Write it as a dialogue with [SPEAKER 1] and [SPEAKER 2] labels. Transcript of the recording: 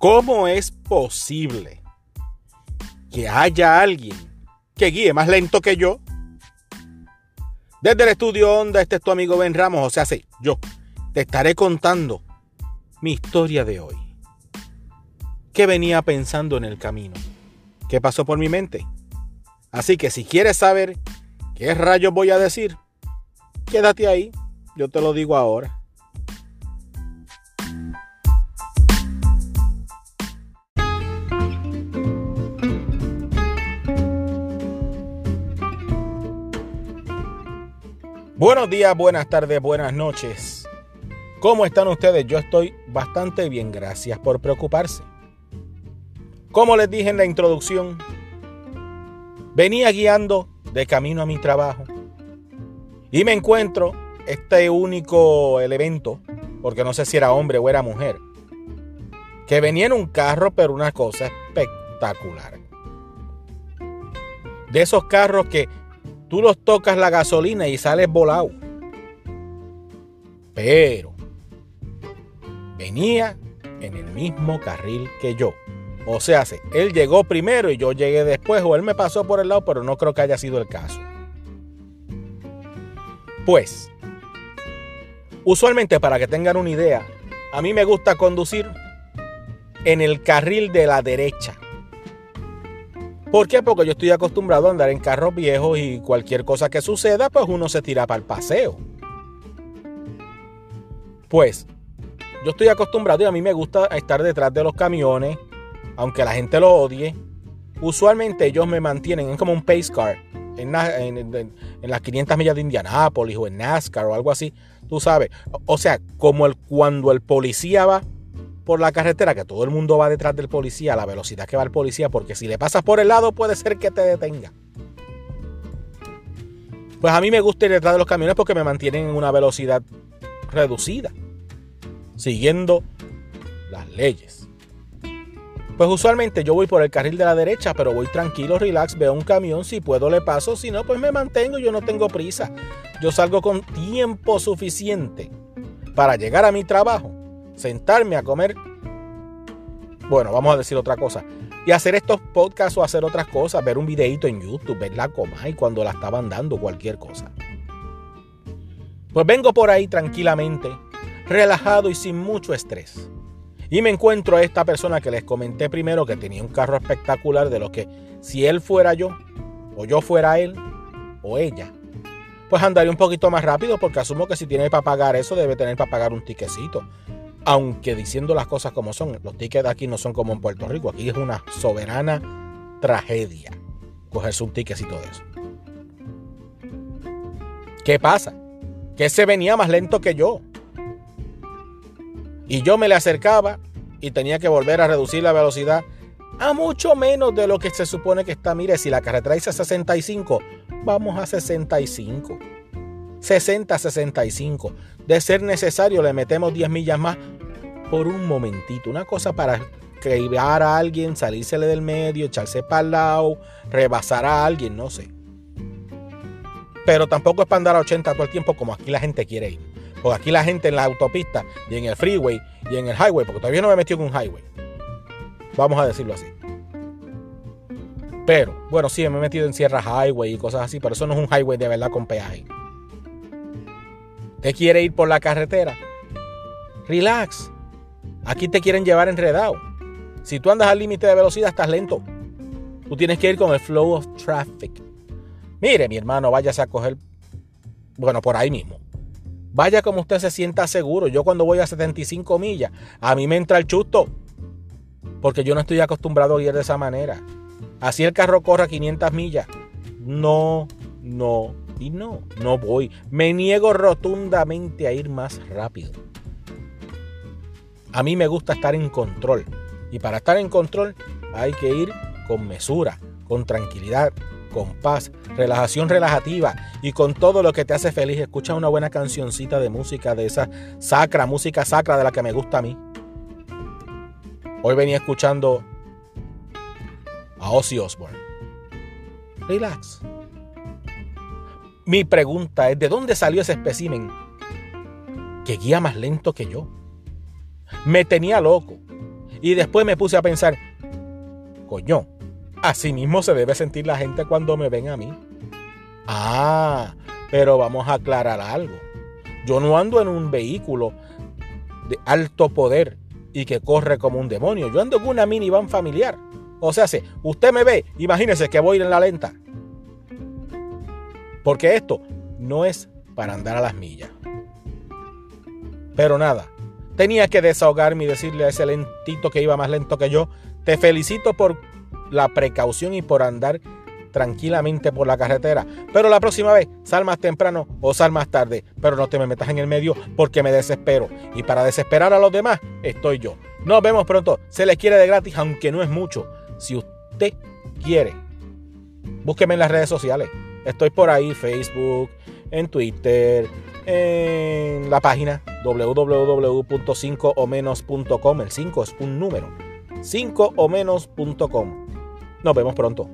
[SPEAKER 1] ¿Cómo es posible que haya alguien que guíe más lento que yo? Desde el estudio Onda, este es tu amigo Ben Ramos, o sea, sí, yo te estaré contando mi historia de hoy. ¿Qué venía pensando en el camino? ¿Qué pasó por mi mente? Así que si quieres saber qué rayos voy a decir, quédate ahí, yo te lo digo ahora. Buenos días, buenas tardes, buenas noches. ¿Cómo están ustedes? Yo estoy bastante bien, gracias por preocuparse. Como les dije en la introducción, venía guiando de camino a mi trabajo y me encuentro este único elemento, porque no sé si era hombre o era mujer, que venía en un carro, pero una cosa espectacular. De esos carros que Tú los tocas la gasolina y sales volado. Pero venía en el mismo carril que yo. O sea, él llegó primero y yo llegué después, o él me pasó por el lado, pero no creo que haya sido el caso. Pues, usualmente para que tengan una idea, a mí me gusta conducir en el carril de la derecha. ¿Por qué? Porque yo estoy acostumbrado a andar en carros viejos y cualquier cosa que suceda, pues uno se tira para el paseo. Pues, yo estoy acostumbrado y a mí me gusta estar detrás de los camiones, aunque la gente lo odie. Usualmente ellos me mantienen, es como un pace car, en, las 500 millas de Indianápolis o en NASCAR o algo así, tú sabes. O sea, como el, cuando el policía va por la carretera, que todo el mundo va detrás del policía a la velocidad que va el policía, porque si le pasas por el lado puede ser que te detenga. Pues a mí me gusta ir detrás de los camiones porque me mantienen en una velocidad reducida, siguiendo las leyes. Pues usualmente yo voy por el carril de la derecha, pero voy tranquilo, relax, veo un camión, si puedo le paso, si no, pues me mantengo, yo no tengo prisa. Yo salgo con tiempo suficiente para llegar a mi trabajo sentarme a comer, bueno, vamos a decir otra cosa, y hacer estos podcasts o hacer otras cosas, ver un videito en YouTube, ver la coma y cuando la estaban dando, cualquier cosa. Pues vengo por ahí tranquilamente, relajado y sin mucho estrés. Y me encuentro a esta persona que les comenté primero que tenía un carro espectacular de lo que si él fuera yo, o yo fuera él, o ella, pues andaría un poquito más rápido porque asumo que si tiene para pagar eso debe tener para pagar un tiquecito. Aunque diciendo las cosas como son, los tickets aquí no son como en Puerto Rico. Aquí es una soberana tragedia cogerse un y todo eso. ¿Qué pasa? Que se venía más lento que yo. Y yo me le acercaba y tenía que volver a reducir la velocidad a mucho menos de lo que se supone que está. Mire, si la carretera dice 65, vamos a 65. 60, 65. De ser necesario, le metemos 10 millas más por un momentito. Una cosa para crear a alguien, salírsele del medio, echarse para el lado, rebasar a alguien, no sé. Pero tampoco es para andar a 80 todo el tiempo como aquí la gente quiere ir. Porque aquí la gente en la autopista y en el freeway y en el highway, porque todavía no me he metido en un highway. Vamos a decirlo así. Pero, bueno, sí, me he metido en Sierra Highway y cosas así, pero eso no es un highway de verdad con peaje. ¿Te quiere ir por la carretera? Relax. Aquí te quieren llevar enredado. Si tú andas al límite de velocidad, estás lento. Tú tienes que ir con el flow of traffic. Mire, mi hermano, váyase a coger, bueno, por ahí mismo. Vaya como usted se sienta seguro. Yo cuando voy a 75 millas, a mí me entra el chusto. Porque yo no estoy acostumbrado a ir de esa manera. Así el carro corre a 500 millas. No, no, y no, no voy. Me niego rotundamente a ir más rápido. A mí me gusta estar en control. Y para estar en control hay que ir con mesura, con tranquilidad, con paz, relajación relajativa y con todo lo que te hace feliz. Escucha una buena cancioncita de música, de esa sacra, música sacra de la que me gusta a mí. Hoy venía escuchando a Ozzy Osbourne. Relax. Mi pregunta es, ¿de dónde salió ese espécimen que guía más lento que yo? Me tenía loco. Y después me puse a pensar, coño, así mismo se debe sentir la gente cuando me ven a mí. Ah, pero vamos a aclarar algo. Yo no ando en un vehículo de alto poder y que corre como un demonio. Yo ando en una minivan familiar. O sea, si usted me ve, imagínese que voy en la lenta. Porque esto no es para andar a las millas. Pero nada, tenía que desahogarme y decirle a ese lentito que iba más lento que yo, te felicito por la precaución y por andar tranquilamente por la carretera. Pero la próxima vez, sal más temprano o sal más tarde. Pero no te me metas en el medio porque me desespero. Y para desesperar a los demás, estoy yo. Nos vemos pronto. Se les quiere de gratis, aunque no es mucho. Si usted quiere, búsqueme en las redes sociales. Estoy por ahí, Facebook, en Twitter, en la página www.5omenos.com. El 5 es un número. 5 o menos.com. Nos vemos pronto.